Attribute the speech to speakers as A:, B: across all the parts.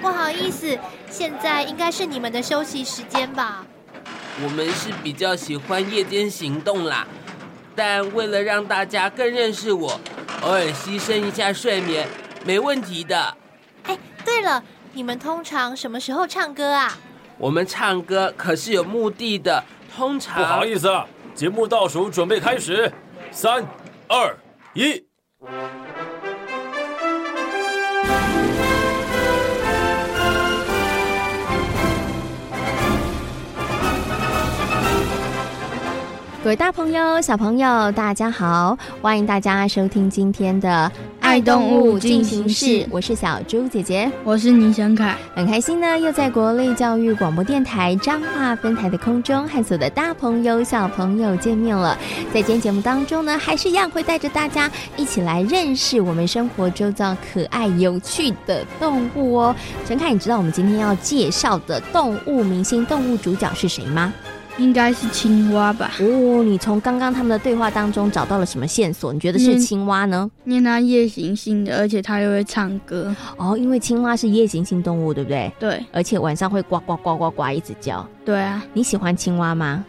A: 不好意思，现在应该是你们的休息时间吧？
B: 我们是比较喜欢夜间行动啦，但为了让大家更认识我，偶尔牺牲一下睡眠，没问题的。
A: 哎，对了，你们通常什么时候唱歌啊？
B: 我们唱歌可是有目的的，通常……
C: 不好意思啊，节目倒数准备开始，三、二、一。
D: 各位大朋友、小朋友，大家好！欢迎大家收听今天的《爱动物进行式》，我是小猪姐姐，
E: 我是倪祥凯，
D: 很开心呢，又在国立教育广播电台彰化分台的空中和所有的大朋友、小朋友见面了。在今天节目当中呢，还是一样会带着大家一起来认识我们生活周遭可爱有趣的动物哦。陈凯，你知道我们今天要介绍的动物明星、动物主角是谁吗？
E: 应该是青蛙吧？
D: 哦，你从刚刚他们的对话当中找到了什么线索？你觉得是青蛙呢？
E: 因为它夜行性的，而且它又会唱歌。
D: 哦，因为青蛙是夜行性动物，对不对？
E: 对，
D: 而且晚上会呱呱呱呱呱一直叫。
E: 对啊，
D: 你喜欢青蛙吗？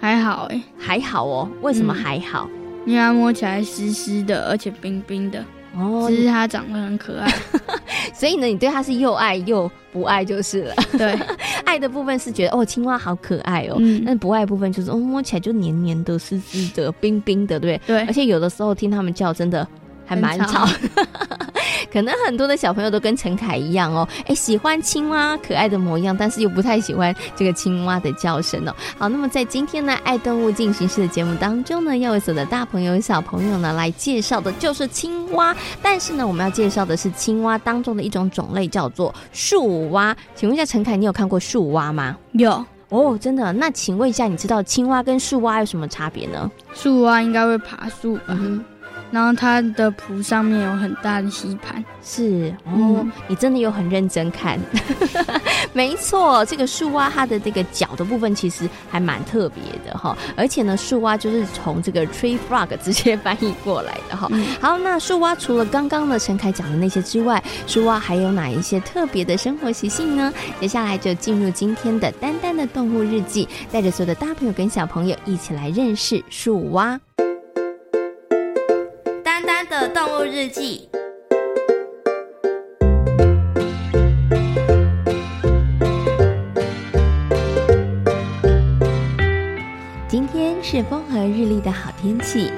E: 还好哎，
D: 还好哦。为什么还好？
E: 嗯，因为它摸起来湿湿的，而且冰冰的。哦，只是它长得很可爱，
D: 所以呢，你对它是又爱又不爱就是了。
E: 对，
D: 爱的部分是觉得哦，青蛙好可爱哦，嗯，但不爱的部分就是哦，摸起来就黏黏的、湿湿的、冰冰的，对不对？
E: 对，
D: 而且有的时候听它们叫，真的还蛮吵。可能很多的小朋友都跟陈凯一样哦，哎，喜欢青蛙可爱的模样，但是又不太喜欢这个青蛙的叫声哦。好，那么在今天呢，爱动物进行式的节目当中呢，要为所有的大朋友小朋友呢来介绍的就是青蛙，但是呢，我们要介绍的是青蛙当中的一种种类，叫做树蛙。请问一下陈凯，你有看过树蛙吗？
E: 有
D: 哦，真的？那请问一下，你知道青蛙跟树蛙有什么差别呢？
E: 树蛙应该会爬树吧？嗯然后它的蹼上面有很大的吸盘，
D: 是哦，嗯、你真的有很认真看，没错，这个树蛙它的这个脚的部分其实还蛮特别的哈，而且呢，树蛙就是从这个 tree frog 直接翻译过来的哈。嗯、好，那树蛙除了刚刚的陈凯讲的那些之外，树蛙还有哪一些特别的生活习性呢？接下来就进入今天的丹丹的动物日记，带着所有的大朋友跟小朋友一起来认识树蛙。
F: 动物日记。
D: 今天是风和日丽的好天气，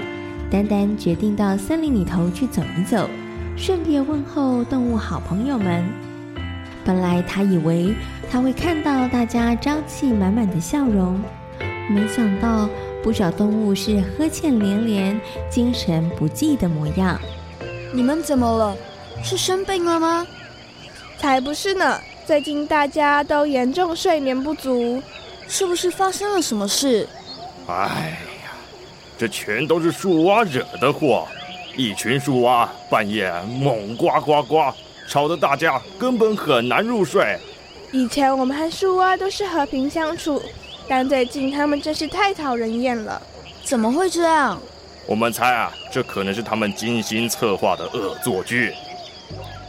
D: 丹丹决定到森林里头去走一走，顺便问候动物好朋友们。本来他以为他会看到大家朝气满满的笑容，没想到。不少动物是呵欠连连、精神不济的模样。
G: 你们怎么了？是生病了吗？
H: 才不是呢！最近大家都严重睡眠不足，
G: 是不是发生了什么事？
C: 哎呀，这全都是树蛙惹的祸！一群树蛙半夜猛呱呱呱，吵得大家根本很难入睡。
H: 以前我们和树蛙都是和平相处。但最近他们真是太讨人厌了，
G: 怎么会这样？
C: 我们猜啊，这可能是他们精心策划的恶作剧。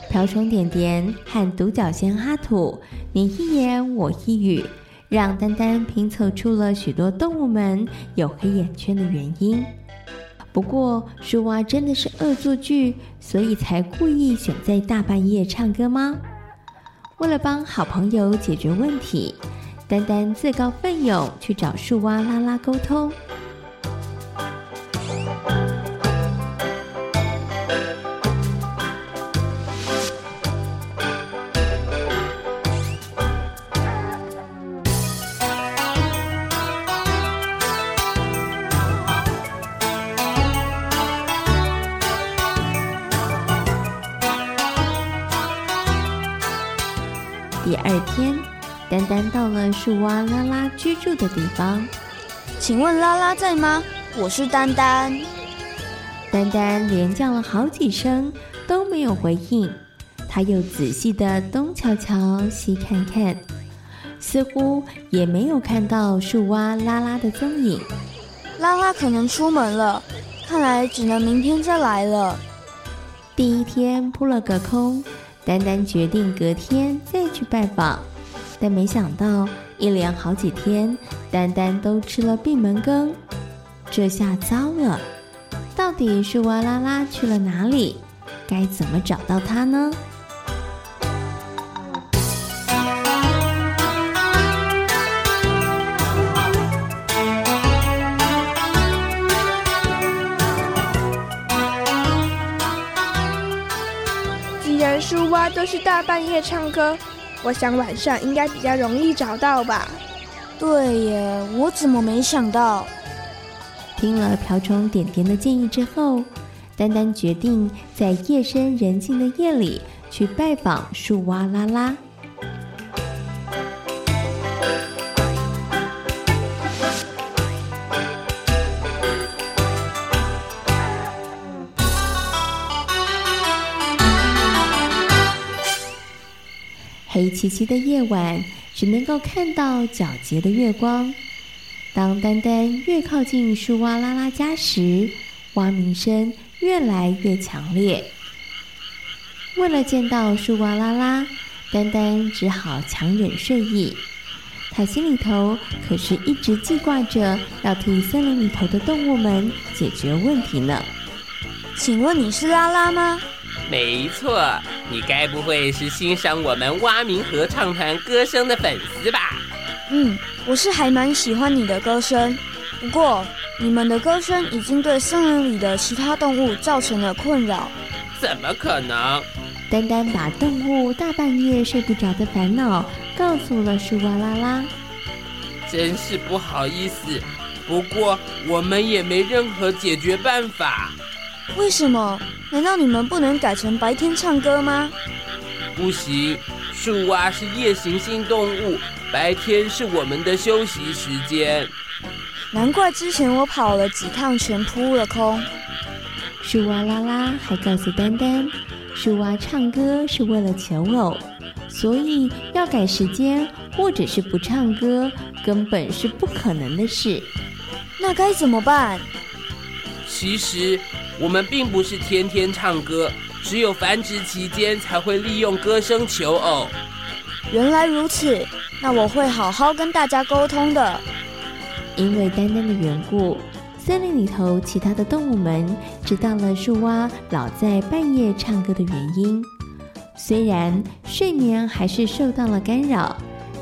D: 瓢虫点点和独角仙哈土，你一言我一语，让丹丹拼凑出了许多动物们有黑眼圈的原因。不过，树蛙真的是恶作剧，所以才故意选在大半夜唱歌吗？为了帮好朋友解决问题。丹丹自告奋勇去找树蛙拉拉沟通。
I: 树蛙拉拉居住的地方。
G: 请问拉拉在吗？我是丹丹。
I: 丹丹连叫了好几声都没有回应，他又仔细的东瞧瞧西看看，似乎也没有看到树蛙拉拉的踪影。
G: 拉拉可能出门了，看来只能明天再来了。
I: 第一天扑了个空，丹丹决定隔天再去拜访，但没想到一连好几天，丹丹都吃了闭门羹，这下糟了。到底是蛙拉拉去了哪里？该怎么找到它呢？
H: 既然树蛙都是大半夜唱歌，我想晚上应该比较容易找到吧？
G: 对耶，我怎么没想到？
I: 听了瓢虫点点的建议之后，丹丹决定在夜深人静的夜里去拜访树蛙拉拉。黑漆漆的夜晚，只能够看到皎洁的月光。当丹丹越靠近树蛙拉拉家时，蛙鸣声越来越强烈。为了见到树蛙拉拉，丹丹只好强忍睡意。他心里头可是一直记挂着要替森林里头的动物们解决问题呢。
G: 请问你是拉拉吗？
B: 没错，你该不会是欣赏我们蛙鸣合唱团歌声的粉丝吧？
G: 嗯。我是还蛮喜欢你的歌声，不过你们的歌声已经对森林里的其他动物造成了困扰。
B: 怎么可能？
I: 丹丹把动物大半夜睡不着的烦恼告诉了树蛙拉拉。
B: 真是不好意思，不过我们也没任何解决办法。
G: 为什么？难道你们不能改成白天唱歌吗？
B: 不行，树蛙是夜行性动物。白天是我们的休息时间，
G: 难怪之前我跑了几趟全扑了空。
I: 树蛙拉拉还告诉丹丹，树蛙唱歌是为了求偶，所以要改时间或者是不唱歌，根本是不可能的事。
G: 那该怎么办？
B: 其实我们并不是天天唱歌，只有繁殖期间才会利用歌声求偶。
G: 原来如此。那我会好好跟大家沟通的。
I: 因为丹丹的缘故，森林里头其他的动物们知道了树蛙老在半夜唱歌的原因。虽然睡眠还是受到了干扰，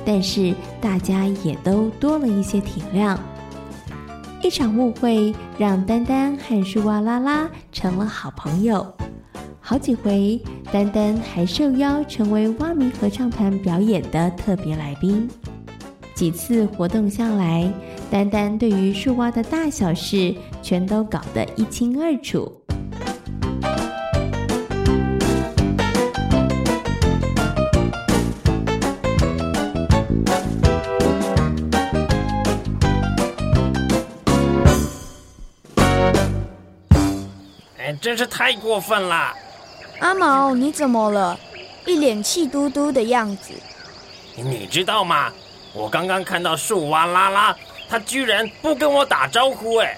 I: 但是大家也都多了一些体谅。一场误会让丹丹和树蛙啦啦成了好朋友。好几回，丹丹还受邀成为蛙鸣合唱团表演的特别来宾。几次活动下来，丹丹对于树蛙的大小事全都搞得一清二楚。
J: 哎，真是太过分了！
G: 阿毛，你怎么了？一脸气嘟嘟的样子。
J: 你知道吗？我刚刚看到树蛙拉拉，他居然不跟我打招呼。哎，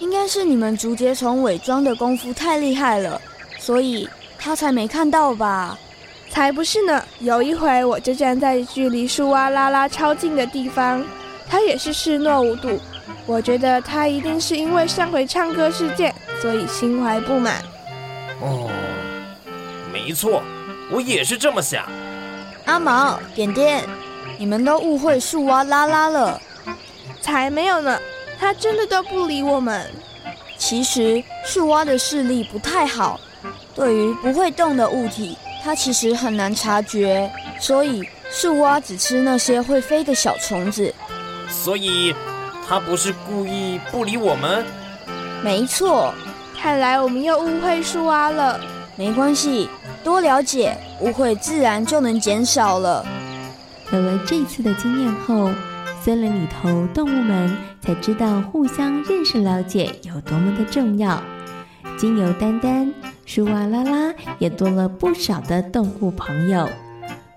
G: 应该是你们竹节虫伪装的功夫太厉害了，所以他才没看到吧？
H: 才不是呢！有一回，我就站在距离树蛙拉拉超近的地方，他也是视若无睹。我觉得他一定是因为上回唱歌事件，所以心怀不满。
J: 哦。没错，我也是这么想。
G: 阿毛、点点，你们都误会树蛙拉拉了。
H: 才没有呢，他真的都不理我们。
G: 其实树蛙的视力不太好，对于不会动的物体，它其实很难察觉。所以树蛙只吃那些会飞的小虫子。
J: 所以，它不是故意不理我们？
G: 没错，
H: 看来我们又误会树蛙了。
G: 没关系，多了解，误会自然就能减少了。
I: 有了这次的经验后，森林里头动物们才知道互相认识、了解有多么的重要。经由丹丹、树蛙拉拉也多了不少的动物朋友。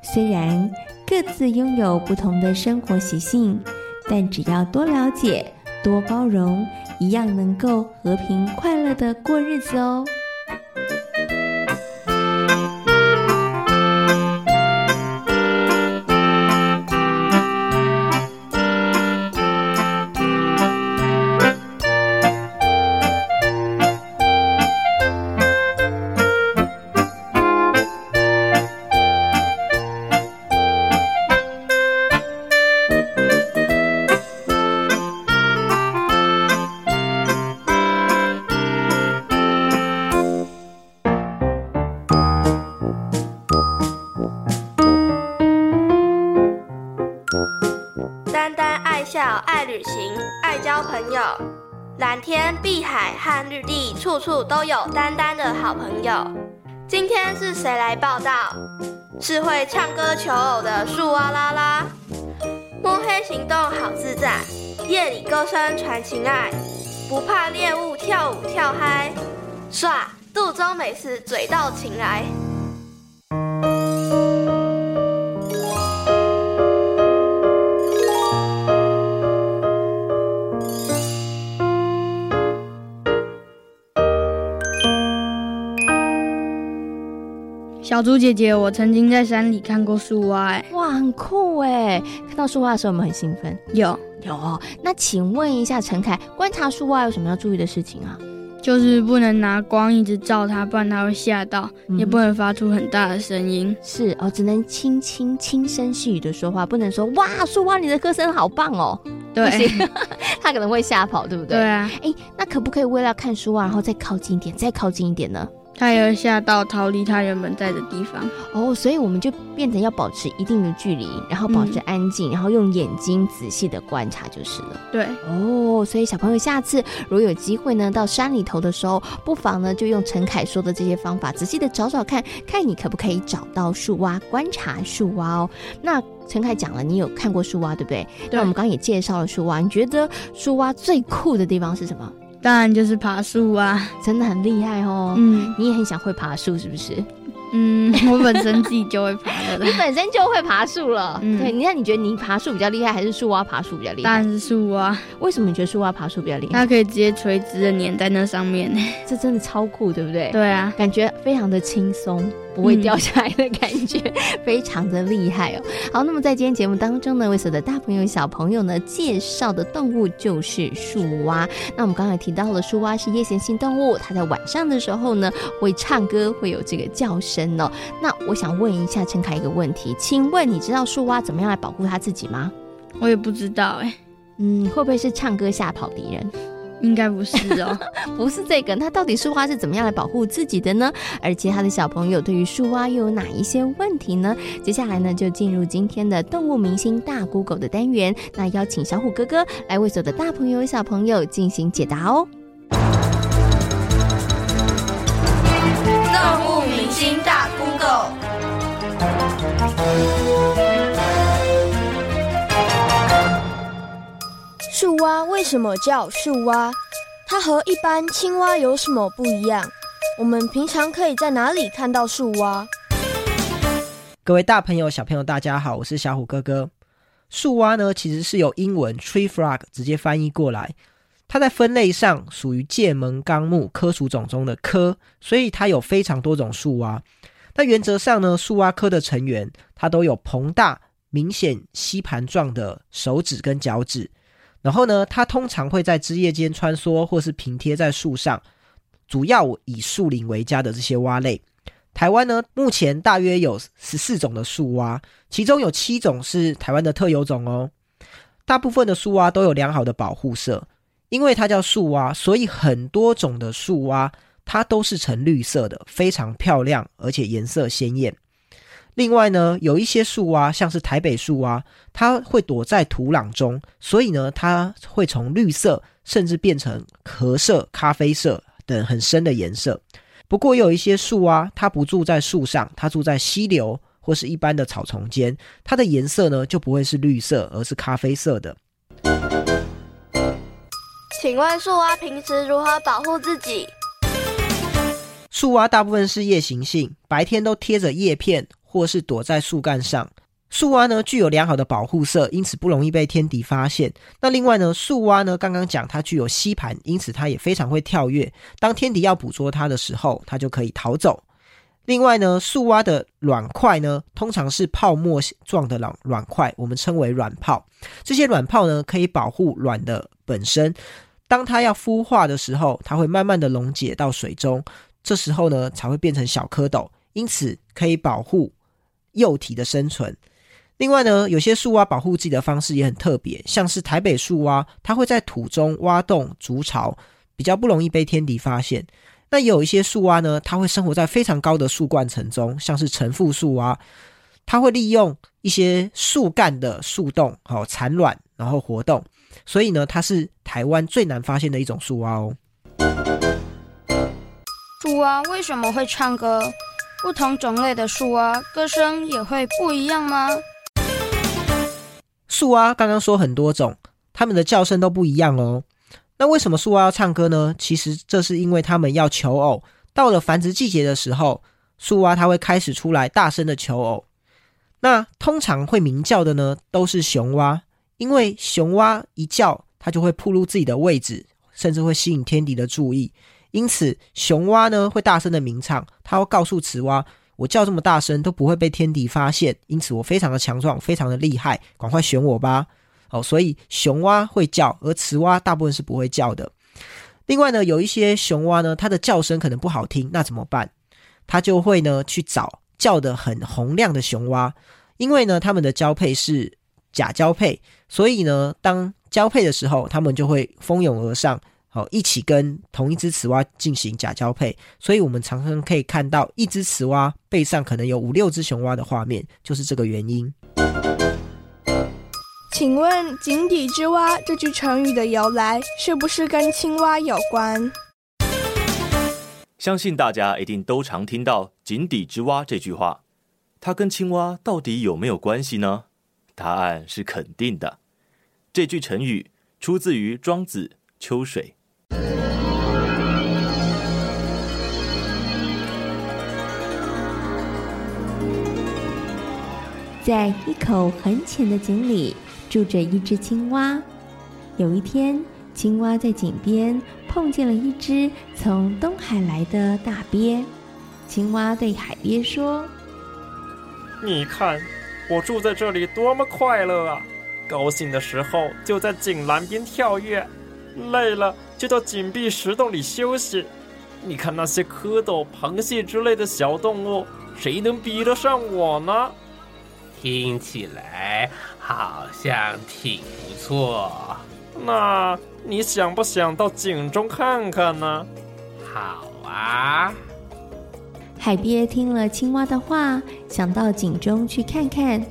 I: 虽然各自拥有不同的生活习性，但只要多了解、多包容，一样能够和平快乐的过日子哦。
K: 行，爱交朋友蓝天、碧海和绿地，处处都有丹丹的好朋友。今天是谁来报道？是会唱歌求偶的树蛙拉拉。摸黑行动好自在，夜里歌声传情爱，不怕猎物跳舞跳嗨，耍肚中美食嘴到情来。
E: 小猪姐姐，我曾经在山里看过树蛙，哎，
D: 哇，很酷哎！看到树蛙的时候，我们很兴奋。
E: 有
D: 有，那请问一下陈凯，观察树蛙有什么要注意的事情啊？
E: 就是不能拿光一直照它，不然它会吓到，嗯、也不能发出很大的声音。
D: 是哦，只能轻轻轻声细语的说话，不能说哇，树蛙你的歌声好棒哦。
E: 对，
D: 它可能会吓跑，对不对？
E: 对啊。
D: 哎，那可不可以为了看书啊，然后再靠近一点，再靠近一点呢？
E: 他也会吓到，逃离他原本在的地方。
D: 哦，所以我们就变成要保持一定的距离，然后保持安静，嗯、然后用眼睛仔细的观察就是了。
E: 对，
D: 哦，所以小朋友下次如果有机会呢，到山里头的时候，不妨呢就用陈凯说的这些方法，仔细的找找看，看你可不可以找到树蛙，观察树蛙哦。那陈凯讲了，你有看过树蛙，对不对？对。那我们刚刚也介绍了树蛙，你觉得树蛙最酷的地方是什么？
E: 当然就是爬树啊，
D: 真的很厉害哦。嗯，你也很想会爬树，是不是？
E: 嗯，我本身自己就会爬的。
D: 你本身就会爬树了。嗯，对。你看，你觉得你爬树比较厉害，还是树蛙爬树比较厉害？
E: 当然是树蛙。
D: 为什么你觉得树蛙爬树比较厉害？
E: 它可以直接垂直的粘在那上面，
D: 这真的超酷，对不对？
E: 对啊，
D: 感觉非常的轻松。不会掉下来的感觉，嗯、非常的厉害哦。好，那么在今天节目当中呢，为所有的大朋友小朋友呢介绍的动物就是树蛙。那我们刚才提到了树蛙是夜行性动物，它在晚上的时候呢会唱歌，会有这个叫声哦。那我想问一下陈凯一个问题，请问你知道树蛙怎么样来保护它自己吗？
E: 我也不知道哎，
D: 嗯，会不会是唱歌吓跑敌人？
E: 应该不是哦，
D: 不是这个。那到底树蛙是怎么样来保护自己的呢？而其他的小朋友对于树蛙又有哪一些问题呢？接下来呢，就进入今天的动物明星大 Google 的单元。那邀请小虎哥哥来为所有的大朋友小朋友进行解答哦。
K: 动物明星
G: 蛙为什么叫树蛙？它和一般青蛙有什么不一样？我们平常可以在哪里看到树蛙？
L: 各位大朋友、小朋友，大家好，我是小虎哥哥。树蛙呢，其实是由英文 tree frog 直接翻译过来。它在分类上属于界门纲目科属种中的科，所以它有非常多种树蛙。那原则上呢，树蛙科的成员它都有膨大、明显吸盘状的手指跟脚趾。然后呢，它通常会在枝叶间穿梭，或是平贴在树上，主要以树林为家的这些蛙类。台湾呢，目前大约有十四种的树蛙，其中有七种是台湾的特有种哦。大部分的树蛙都有良好的保护色，因为它叫树蛙，所以很多种的树蛙它都是呈绿色的，非常漂亮，而且颜色鲜艳。另外呢，有一些树蛙，像是台北树蛙，它会躲在土壤中，所以呢，它会从绿色甚至变成褐色、咖啡色等很深的颜色。不过，有一些树蛙，它不住在树上，它住在溪流或是一般的草丛间，它的颜色呢就不会是绿色，而是咖啡色的。
K: 请问树蛙平时如何保护自己？
L: 树蛙大部分是夜行性，白天都贴着叶片或是躲在树干上。树蛙呢具有良好的保护色，因此不容易被天敌发现。那另外呢，树蛙呢刚刚讲它具有吸盘，因此它也非常会跳跃。当天敌要捕捉它的时候，它就可以逃走。另外呢，树蛙的卵块呢通常是泡沫状的卵卵块，我们称为卵泡。这些卵泡呢可以保护卵的本身。当它要孵化的时候，它会慢慢的溶解到水中，这时候呢才会变成小蝌蚪，因此可以保护幼体的生存。另外呢，有些树蛙保护自己的方式也很特别，像是台北树蛙，它会在土中挖洞筑巢，比较不容易被天敌发现。那有一些树蛙呢，它会生活在非常高的树冠层中，像是橙腹树蛙，它会利用一些树干的树洞好产卵，然后活动。所以呢，它是台湾最难发现的一种树蛙哦。
E: 树蛙为什么会唱歌？不同种类的树蛙歌声也会不一样吗？
L: 树蛙刚刚说很多种，它们的叫声都不一样哦。那为什么树蛙要唱歌呢？其实这是因为它们要求偶。到了繁殖季节的时候，树蛙它会开始出来大声的求偶。那通常会鸣叫的呢，都是雄蛙，因为雄蛙一叫，它就会暴露自己的位置，甚至会吸引天敌的注意。因此，雄蛙呢会大声的鸣唱，它会告诉雌蛙。我叫这么大声都不会被天敌发现，因此我非常的强壮，非常的厉害，赶快选我吧！哦，所以雄蛙会叫，而雌蛙大部分是不会叫的。另外呢，有一些雄蛙呢，它的叫声可能不好听，那怎么办？它就会呢去找叫得很洪亮的雄蛙，因为呢它们的交配是假交配，所以呢当交配的时候，它们就会蜂拥而上。好，一起跟同一只雌蛙进行假交配，所以我们常常可以看到一只雌蛙背上可能有五六只雄蛙的画面，就是这个原因。
H: 请问“井底之蛙”这句成语的由来是不是跟青蛙有关？
M: 相信大家一定都常听到“井底之蛙”这句话，它跟青蛙到底有没有关系呢？答案是肯定的。这句成语出自于《庄子·秋水》。
I: 在一口很浅的井里住着一只青蛙。有一天，青蛙在井边碰见了一只从东海来的大鳖。青蛙对海鳖说：“
N: 你看，我住在这里多么快乐啊！高兴的时候就在井栏边跳跃，累了就到井壁石洞里休息。你看那些蝌蚪、螃蟹之类的小动物，谁能比得上我呢？”
B: 听起来好像挺不错。
N: 那你想不想到井中看看呢？
B: 好啊。
I: 海鳖听了青蛙的话，想到井中去看看，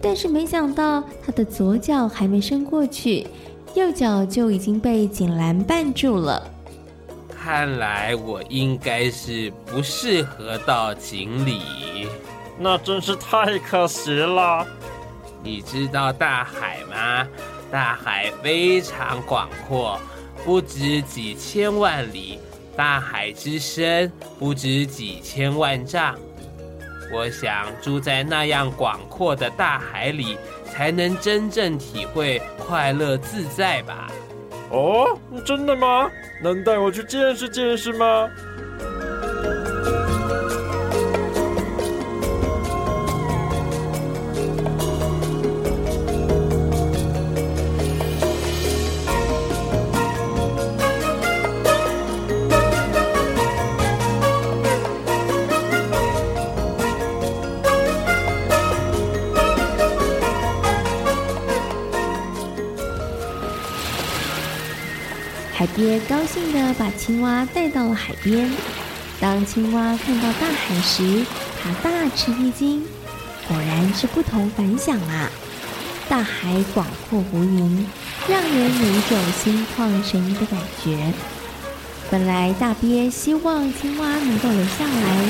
I: 但是没想到他的左脚还没伸过去，右脚就已经被井栏绊住了。
B: 看来我应该是不适合到井里。
N: 那真是太可惜了。
B: 你知道大海吗？大海非常广阔，不止几千万里，大海之深不止几千万丈。我想住在那样广阔的大海里，才能真正体会快乐自在吧。
N: 哦，真的吗？能带我去见识见
I: 识吗？高兴地把青蛙带到了海边。当青蛙看到大海时，它大吃一惊，果然是不同凡响啊！大海广阔无垠，让人有一种心旷神怡的感觉。本来大鳖希望青蛙能够留下来，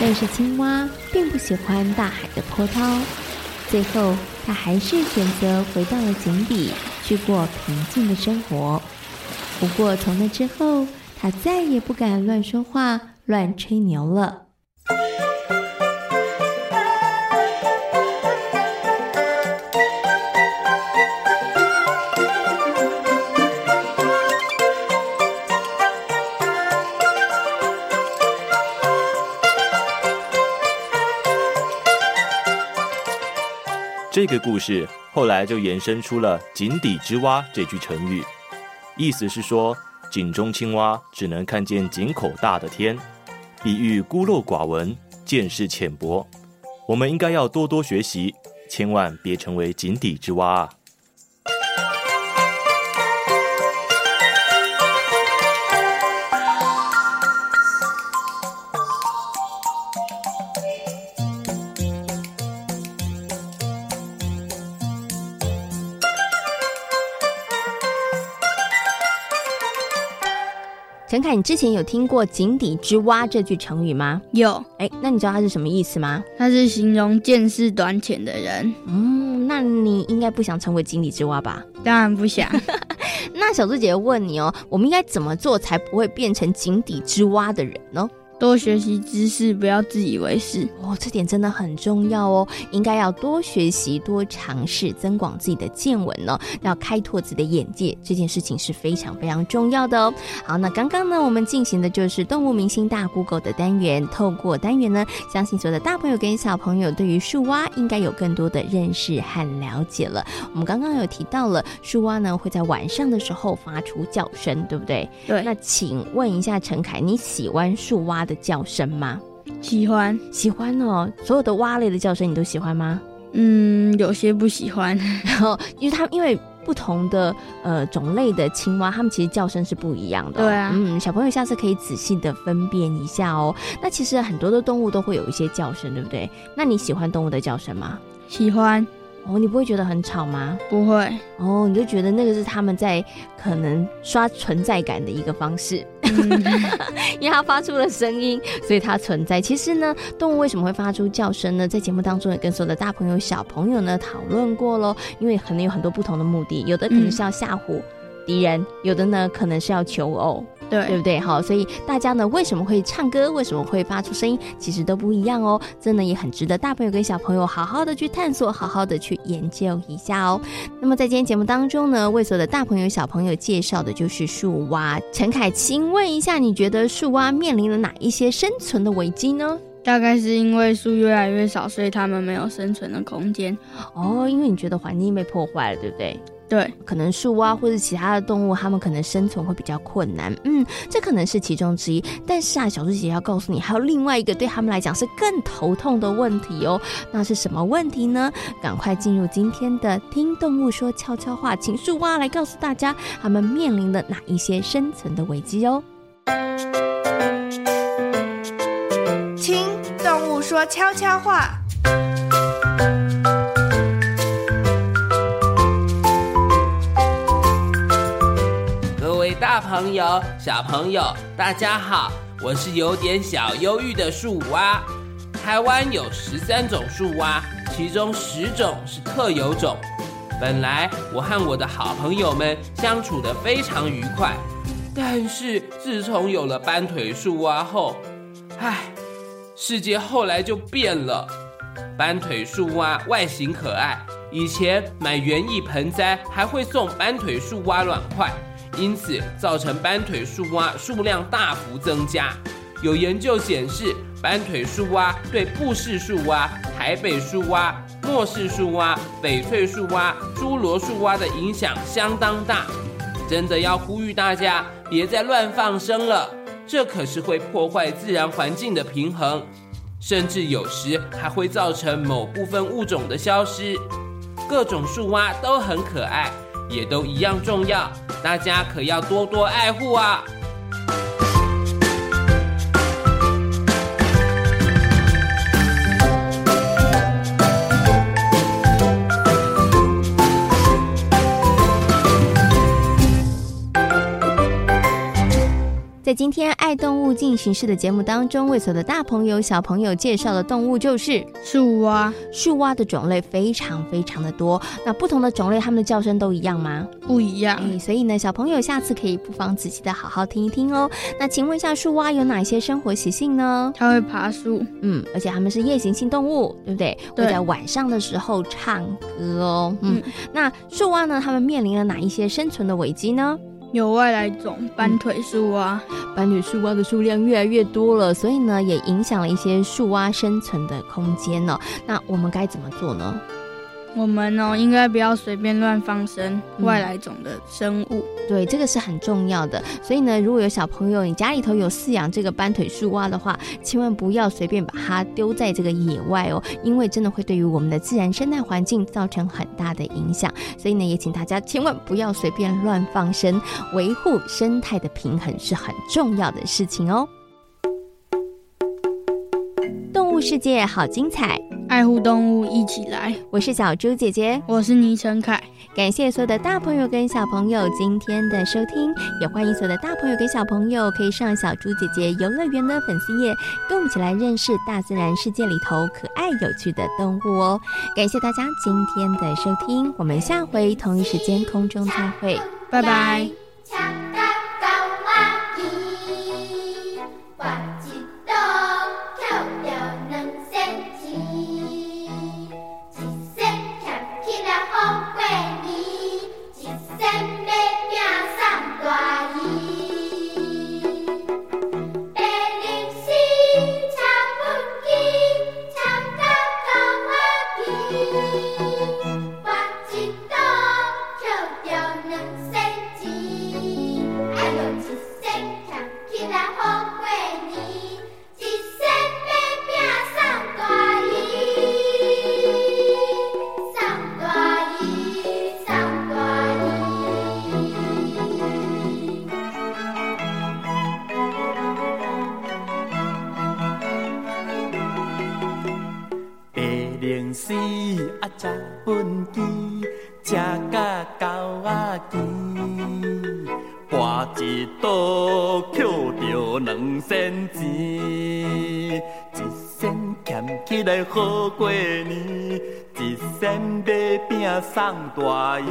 I: 但是青蛙并不喜欢大海的波涛。最后，他还是选择回到了井底，去过平静的生活。不过，从那之后，他再也不敢乱说话、乱吹牛了。
M: 这个故事后来就延伸出了“井底之蛙”这句成语，意思是说井中青蛙只能看见井口大的天，比喻孤陋寡闻、见识浅薄。我们应该要多多学习，千万别成为井底之蛙啊！
D: 陈凯，你之前有听过“井底之蛙”这句成语吗？
E: 有。
D: 哎，那你知道它是什么意思吗？
E: 它是形容见识短浅的人。
D: 嗯，那你应该不想成为井底之蛙吧？
E: 当然不想。
D: 那小猪姐姐问你哦，我们应该怎么做才不会变成井底之蛙的人呢？
E: 多学习知识，不要自以为是
D: 哦，这点真的很重要哦。应该要多学习、多尝试，增广自己的见闻呢，要开拓自己的眼界，这件事情是非常非常重要的哦。好，那刚刚呢，我们进行的就是动物明星大 Google 的单元，透过单元呢，相信所有的大朋友跟小朋友对于树蛙应该有更多的认识和了解了。我们刚刚有提到了树蛙呢会在晚上的时候发出叫声，对不对？
E: 对。
D: 那请问一下陈凯，你喜欢树蛙的叫声吗？
E: 喜欢，
D: 喜欢哦。所有的蛙类的叫声你都喜欢吗？
E: 嗯，有些不喜欢。
D: 然后，因为它因为不同的呃种类的青蛙，它们其实叫声是不一样的哦。
E: 对啊，
D: 嗯，小朋友下次可以仔细的分辨一下哦。那其实很多的动物都会有一些叫声，对不对？那你喜欢动物的叫声吗？
E: 喜欢。
D: 哦，你不会觉得很吵吗？
E: 不会。
D: 哦，你就觉得那个是他们在可能刷存在感的一个方式，嗯、因为它发出了声音，所以它存在。其实呢，动物为什么会发出叫声呢？在节目当中也跟所有的大朋友、小朋友呢讨论过喽。因为可能有很多不同的目的，有的可能是要吓唬敌人，有的呢可能是要求偶。
E: 对，
D: 对不对？好，所以大家呢，为什么会唱歌？为什么会发出声音？其实都不一样哦。真的也很值得大朋友跟小朋友好好的去探索，好好的去研究一下哦。那么在今天节目当中呢，为所有的大朋友小朋友介绍的就是树蛙。陈凯，请问一下，你觉得树蛙面临了哪一些生存的危机呢？
E: 大概是因为树越来越少，所以它们没有生存的空间。
D: 哦，因为你觉得环境被破坏了，对不对？
E: 对，可
D: 能树蛙或者其他的动物，它们可能生存会比较困难。嗯，这可能是其中之一。但是啊，小猪姐姐要告诉你，还有另外一个对他们来讲是更头痛的问题哦。那是什么问题呢？赶快进入今天的《听动物说悄悄话》，请树蛙来告诉大家，他们面临了哪一些生存的危机哦。
H: 听动物说悄悄
B: 话。朋友、小朋友，大家好，我是有点小忧郁的树蛙。台湾有十三种树蛙，其中十种是特有种。本来我和我的好朋友们相处得非常愉快，但是自从有了斑腿树蛙后，唉，世界后来就变了。斑腿树蛙外形可爱，以前买园艺盆栽还会送斑腿树蛙卵块。因此，造成斑腿树蛙数量大幅增加。有研究显示，斑腿树蛙对布氏树蛙、台北树蛙、末氏树蛙、翡翠树蛙、侏罗树蛙的影响相当大。真的要呼吁大家，别再乱放生了，这可是会破坏自然环境的平衡，甚至有时还会造成某部分物种的消失。各种树蛙都很可爱。也都一样重要，大家可要多多爱护啊！
D: 在今天爱动物进行式的节目当中，为所有的大朋友小朋友介绍的动物就是
E: 树蛙。
D: 树蛙的种类非常非常的多，那不同的种类它们的叫声都一样吗？
E: 不一样。
D: 哎，所以呢，小朋友下次可以不妨仔细的好好听一听哦。那请问一下，树蛙有哪些生活习性呢？
E: 它会爬树，
D: 嗯，而且它们是夜行性动物，对不对？
E: 对。
D: 会在晚上的时候唱歌哦。嗯，嗯，那树蛙呢？它们面临了哪一些生存的危机呢？
E: 有外来种斑腿树蛙，
D: 斑腿树蛙的数量越来越多了，所以呢，也影响了一些树蛙生存的空间呢。那我们该怎么做呢？
E: 我们呢，应该不要随便乱放生外来种的生物。
D: 嗯，对，这个是很重要的。所以呢，如果有小朋友，你家里头有饲养这个斑腿树蛙的话，千万不要随便把它丢在这个野外哦，因为真的会对于我们的自然生态环境造成很大的影响。所以呢，也请大家千万不要随便乱放生，维护生态的平衡是很重要的事情哦。物世界好精彩。
E: 爱护动物，一起来！
D: 我是小猪姐姐，
E: 我是倪晨凯。
D: 感谢所有的大朋友跟小朋友今天的收听，也欢迎所有的大朋友跟小朋友可以上小猪姐姐游乐园的粉丝页，跟我们一起来认识大自然世界里头可爱有趣的动物哦。感谢大家今天的收听，我们下回同一时间空中再会，
E: 拜拜。
O: 零钱啊，吃本钱，吃到狗啊钱，博一赌，捡着两仙钱，一仙俭起来好过年，一仙买饼送大姨，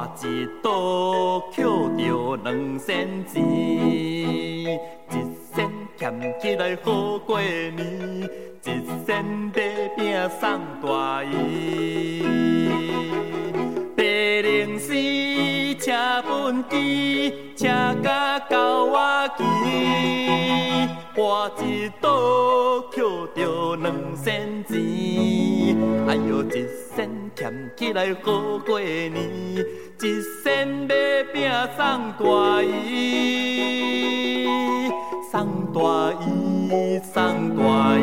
O: 我一刀捡着两仙钱，一仙俭起来好过年，一仙底饼送大姨。白零四车分机，车甲到我机，我一刀捡着两仙钱，哎呦一仙俭起来好过年。一生要拼送大衣，送大衣，送大衣。